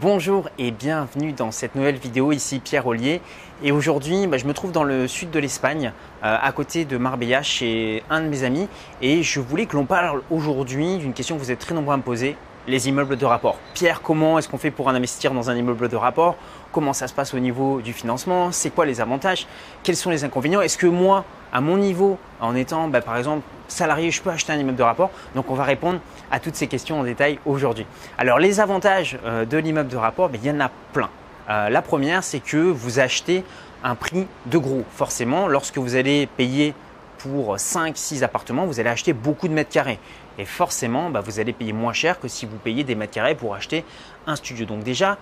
Bonjour et bienvenue dans cette nouvelle vidéo, ici Pierre Ollier. Et aujourd'hui, bah, je me trouve dans le sud de l'Espagne, euh, à côté de Marbella, chez un de mes amis. Et je voulais que l'on parle aujourd'hui d'une question que vous êtes très nombreux à me poser, les immeubles de rapport. Pierre, comment est-ce qu'on fait pour investir dans un immeuble de rapport? Comment ça se passe au niveau du financement? C'est quoi les avantages? Quels sont les inconvénients? Est-ce que moi, à mon niveau, en étant bah, par exemple salarié, je peux acheter un immeuble de rapport? Donc on va répondre à toutes ces questions en détail aujourd'hui. Alors les avantages euh, de l'immeuble de rapport, ben, il y en a plein. Euh, la première, c'est que vous achetez un prix de gros. Forcément, lorsque vous allez payer pour 5-6 appartements, vous allez acheter beaucoup de mètres carrés. Et forcément, bah, vous allez payer moins cher que si vous payez des mètres carrés pour acheter un studio. Donc déjà,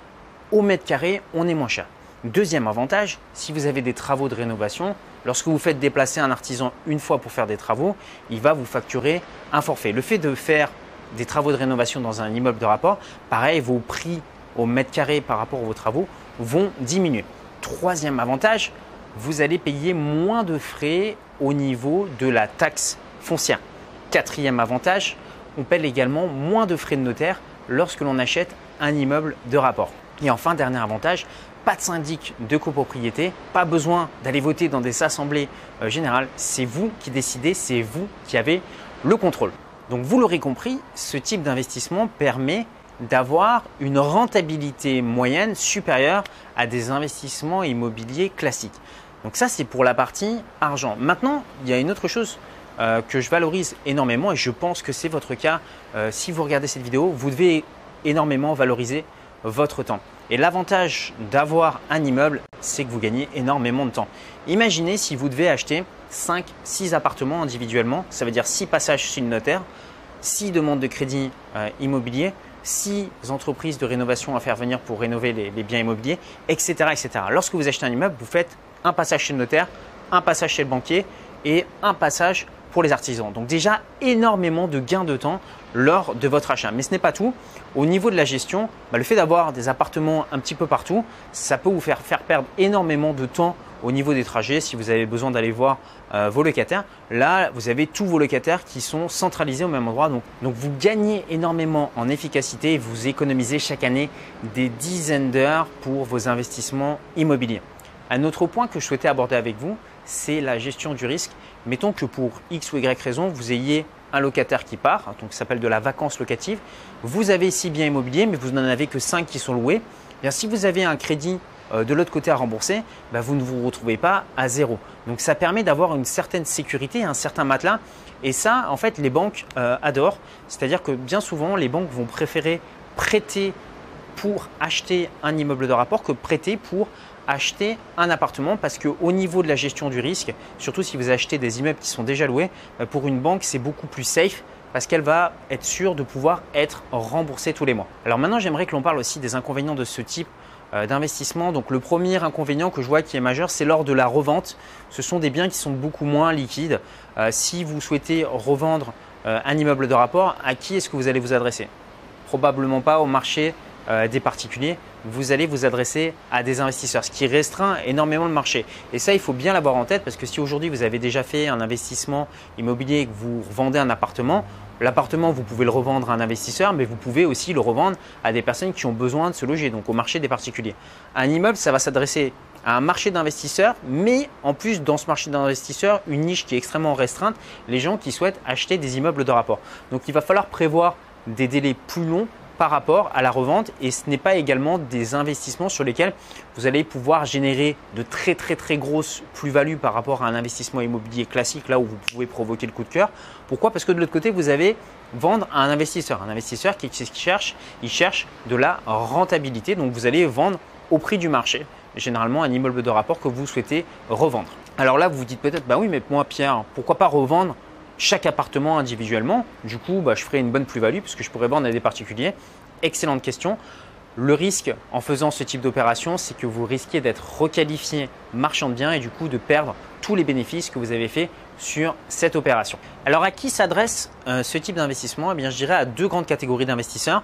au mètre carré, on est moins cher. Deuxième avantage, si vous avez des travaux de rénovation, lorsque vous faites déplacer un artisan une fois pour faire des travaux, il va vous facturer un forfait. Le fait de faire des travaux de rénovation dans un immeuble de rapport, pareil, vos prix au mètre carré par rapport à vos travaux vont diminuer. Troisième avantage, vous allez payer moins de frais au niveau de la taxe foncière. Quatrième avantage, on paie également moins de frais de notaire lorsque l'on achète un immeuble de rapport. Et enfin, dernier avantage, pas de syndic de copropriété, pas besoin d'aller voter dans des assemblées euh, générales, c'est vous qui décidez, c'est vous qui avez le contrôle. Donc vous l'aurez compris, ce type d'investissement permet d'avoir une rentabilité moyenne supérieure à des investissements immobiliers classiques. Donc ça, c'est pour la partie argent. Maintenant, il y a une autre chose euh, que je valorise énormément et je pense que c'est votre cas. Euh, si vous regardez cette vidéo, vous devez énormément valoriser votre temps. Et l'avantage d'avoir un immeuble, c'est que vous gagnez énormément de temps. Imaginez si vous devez acheter 5, 6 appartements individuellement, ça veut dire 6 passages chez le notaire, 6 demandes de crédit euh, immobilier, 6 entreprises de rénovation à faire venir pour rénover les, biens immobiliers, etc., etc. Lorsque vous achetez un immeuble, vous faites un passage chez le notaire, un passage chez le banquier et un passage les artisans. Donc déjà énormément de gains de temps lors de votre achat. Mais ce n'est pas tout. Au niveau de la gestion, bah, le fait d'avoir des appartements un petit peu partout, ça peut vous faire, perdre énormément de temps au niveau des trajets, si vous avez besoin d'aller voir euh, vos locataires, là, vous avez tous vos locataires qui sont centralisés au même endroit. Donc vous gagnez énormément en efficacité et vous économisez chaque année des dizaines d'heures pour vos investissements immobiliers. Un autre point que je souhaitais aborder avec vous, c'est la gestion du risque. Mettons que pour X ou Y raison, vous ayez un locataire qui part, hein, donc ça s'appelle de la vacance locative. Vous avez six biens immobiliers, mais vous n'en avez que 5 qui sont loués. Eh bien, si vous avez un crédit euh, de l'autre côté à rembourser, bah, vous ne vous retrouvez pas à zéro. Donc ça permet d'avoir une certaine sécurité, un certain matelas. Et ça, en fait, les banques euh, adorent. C'est-à-dire que bien souvent, les banques vont préférer prêter pour acheter un immeuble de rapport que prêter pour acheter un appartement parce qu'au niveau de la gestion du risque, surtout si vous achetez des immeubles qui sont déjà loués, bah, pour une banque c'est beaucoup plus safe parce qu'elle va être sûre de pouvoir être remboursée tous les mois. Alors maintenant j'aimerais que l'on parle aussi des inconvénients de ce type euh, d'investissement. Donc le premier inconvénient que je vois qui est majeur, c'est lors de la revente. Ce sont des biens qui sont beaucoup moins liquides. Euh, si vous souhaitez revendre euh, un immeuble de rapport, à qui est-ce que vous allez vous adresser? Probablement pas au marché des particuliers. Vous allez vous adresser à des investisseurs, ce qui restreint énormément le marché. Et ça, il faut bien l'avoir en tête parce que si aujourd'hui vous avez déjà fait un investissement immobilier et que vous vendez un appartement, L'appartement, vous pouvez le revendre à un investisseur, mais vous pouvez aussi le revendre à des personnes qui ont besoin de se loger, donc au marché des particuliers. Un immeuble, ça va s'adresser à un marché d'investisseurs, mais en plus dans ce marché d'investisseurs, une niche qui est extrêmement restreinte, les gens qui souhaitent acheter des immeubles de rapport. Donc il va falloir prévoir des délais plus longs par rapport à la revente et ce n'est pas également des investissements sur lesquels vous allez pouvoir générer de très très très grosses plus-values par rapport à un investissement immobilier classique là où vous pouvez provoquer le coup de cœur. Pourquoi? Parce que de l'autre côté, vous avez vendre à un investisseur. Un investisseur qui, cherche, il cherche de la rentabilité. Donc vous allez vendre au prix du marché, généralement un immeuble de rapport que vous souhaitez revendre. Alors là, vous vous dites peut-être, bah oui, mais moi Pierre, pourquoi pas revendre chaque appartement individuellement. Du coup, bah, je ferai une bonne plus-value puisque je pourrais vendre à des particuliers. Excellente question. Le risque en faisant ce type d'opération, c'est que vous risquez d'être requalifié marchand de biens et du coup de perdre tous les bénéfices que vous avez fait sur cette opération. Alors à qui s'adresse euh, ce type d'investissement? Eh bien, je dirais à deux grandes catégories d'investisseurs.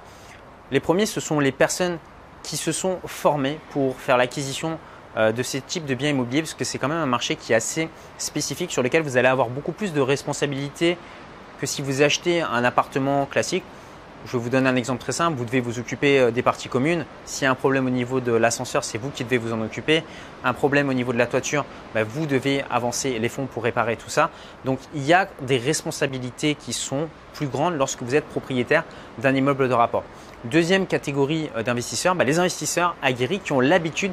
Les premiers, ce sont les personnes qui se sont formées pour faire l'acquisition de ces types de biens immobiliers parce que c'est quand même un marché qui est assez spécifique sur lequel vous allez avoir beaucoup plus de responsabilités que si vous achetez un appartement classique. je vous donner un exemple très simple. Vous devez vous occuper euh, des parties communes. S'il y a un problème au niveau de l'ascenseur, c'est vous qui devez vous en occuper. Un problème au niveau de la toiture, bah, vous devez avancer les fonds pour réparer tout ça. Donc il y a des responsabilités qui sont plus grandes lorsque vous êtes propriétaire d'un immeuble de rapport. Deuxième catégorie euh, d'investisseurs, bah, les investisseurs aguerris qui ont l'habitude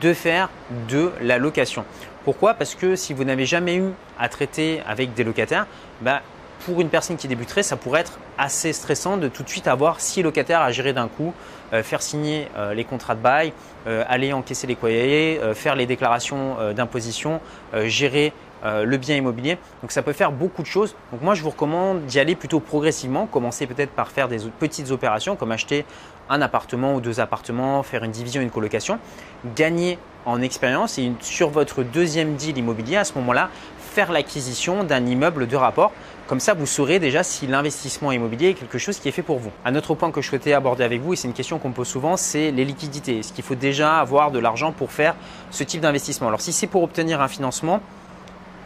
de faire de la location. Pourquoi? Parce que si vous n'avez jamais eu à traiter avec des locataires, bah, pour une personne qui débuterait, ça pourrait être assez stressant de tout de suite avoir six locataires à gérer d'un coup, euh, faire signer euh, les contrats de bail, euh, aller encaisser les courriers, faire les déclarations d'imposition, gérer le bien immobilier. Donc ça peut faire beaucoup de choses. Donc moi je vous recommande d'y aller plutôt progressivement. Commencer peut-être par faire des petites opérations comme acheter un appartement ou deux appartements, faire une division, une colocation, gagner en expérience et sur votre deuxième deal immobilier à ce moment-là, faire l'acquisition d'un immeuble de rapport. Comme ça, vous saurez déjà si l'investissement immobilier est quelque chose qui est fait pour vous. Un autre point que je souhaitais aborder avec vous, et c'est une question qu'on me pose souvent, c'est les liquidités. Est-ce qu'il faut déjà avoir de l'argent pour faire ce type d'investissement? Alors si c'est pour obtenir un financement,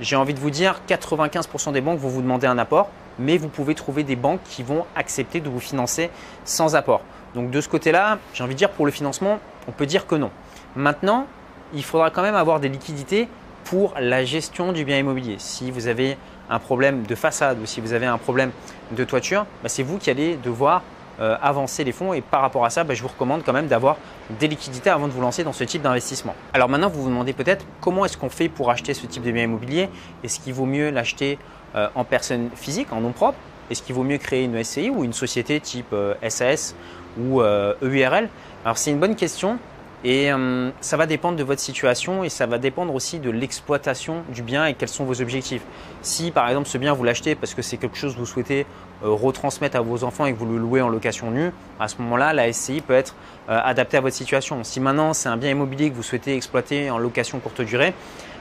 j'ai envie de vous dire 95% des banques vont vous demander un apport, mais vous pouvez trouver des banques qui vont accepter de vous financer sans apport. Donc de ce côté-là, j'ai envie de dire pour le financement, on peut dire que non. Maintenant, il faudra quand même avoir des liquidités pour la gestion du bien immobilier. Si vous avez un problème de façade ou si vous avez un problème de toiture, bah, c'est vous qui allez devoir euh, avancer les fonds et par rapport à ça, bah, je vous recommande quand même d'avoir des liquidités avant de vous lancer dans ce type d'investissement. Alors maintenant, vous vous demandez peut-être comment est-ce qu'on fait pour acheter ce type de bien immobilier? Est-ce qu'il vaut mieux l'acheter euh, en personne physique, en nom propre? Est-ce qu'il vaut mieux créer une SCI ou une société type SAS euh, ou EURL Alors c'est une bonne question. Et euh, ça va dépendre de votre situation et ça va dépendre aussi de l'exploitation du bien et quels sont vos objectifs. Si par exemple ce bien vous l'achetez parce que c'est quelque chose que vous souhaitez euh, retransmettre à vos enfants et que vous le louez en location nue, à ce moment-là, la SCI peut être euh, adaptée à votre situation. Si maintenant c'est un bien immobilier que vous souhaitez exploiter en location courte durée,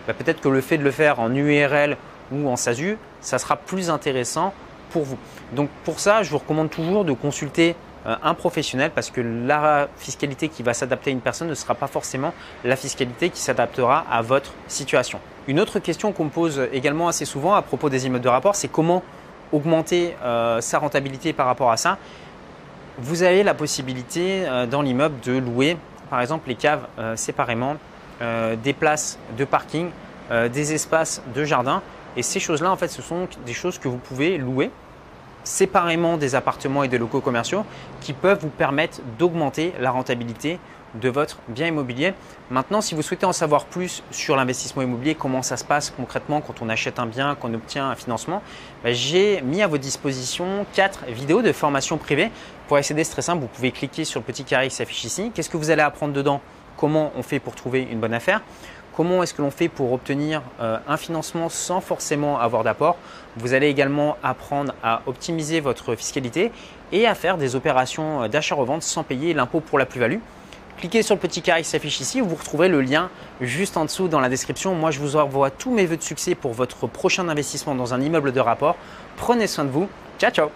bah, peut-être que le fait de le faire en URL ou en SASU, ça sera plus intéressant pour vous. Donc pour ça, je vous recommande toujours de consulter un professionnel parce que la fiscalité qui va s'adapter à une personne ne sera pas forcément la fiscalité qui s'adaptera à votre situation. Une autre question qu'on me pose également assez souvent à propos des immeubles de rapport, c'est comment augmenter euh, sa rentabilité par rapport à ça. Vous avez la possibilité euh, dans l'immeuble de louer par exemple les caves séparément, des places de parking, des espaces de jardin. Et ces choses-là, en fait, ce sont des choses que vous pouvez louer séparément des appartements et des locaux commerciaux qui peuvent vous permettre d'augmenter la rentabilité de votre bien immobilier. Maintenant, si vous souhaitez en savoir plus sur l'investissement immobilier, comment ça se passe concrètement quand on achète un bien, qu'on obtient un financement, bah, j'ai mis à votre disposition quatre vidéos de formation privée. Pour accéder, c'est très simple, vous pouvez cliquer sur le petit carré qui s'affiche ici. Qu'est-ce que vous allez apprendre dedans? Comment on fait pour trouver une bonne affaire? Comment est-ce que l'on fait pour obtenir euh, un financement sans forcément avoir d'apport? Vous allez également apprendre à optimiser votre fiscalité et à faire des opérations euh, d'achat-revente sans payer l'impôt pour la plus-value. Cliquez sur le petit carré qui s'affiche ici, vous retrouverez le lien juste en dessous dans la description. Moi, je vous envoie tous mes voeux de succès pour votre prochain investissement dans un immeuble de rapport. Prenez soin de vous. Ciao, ciao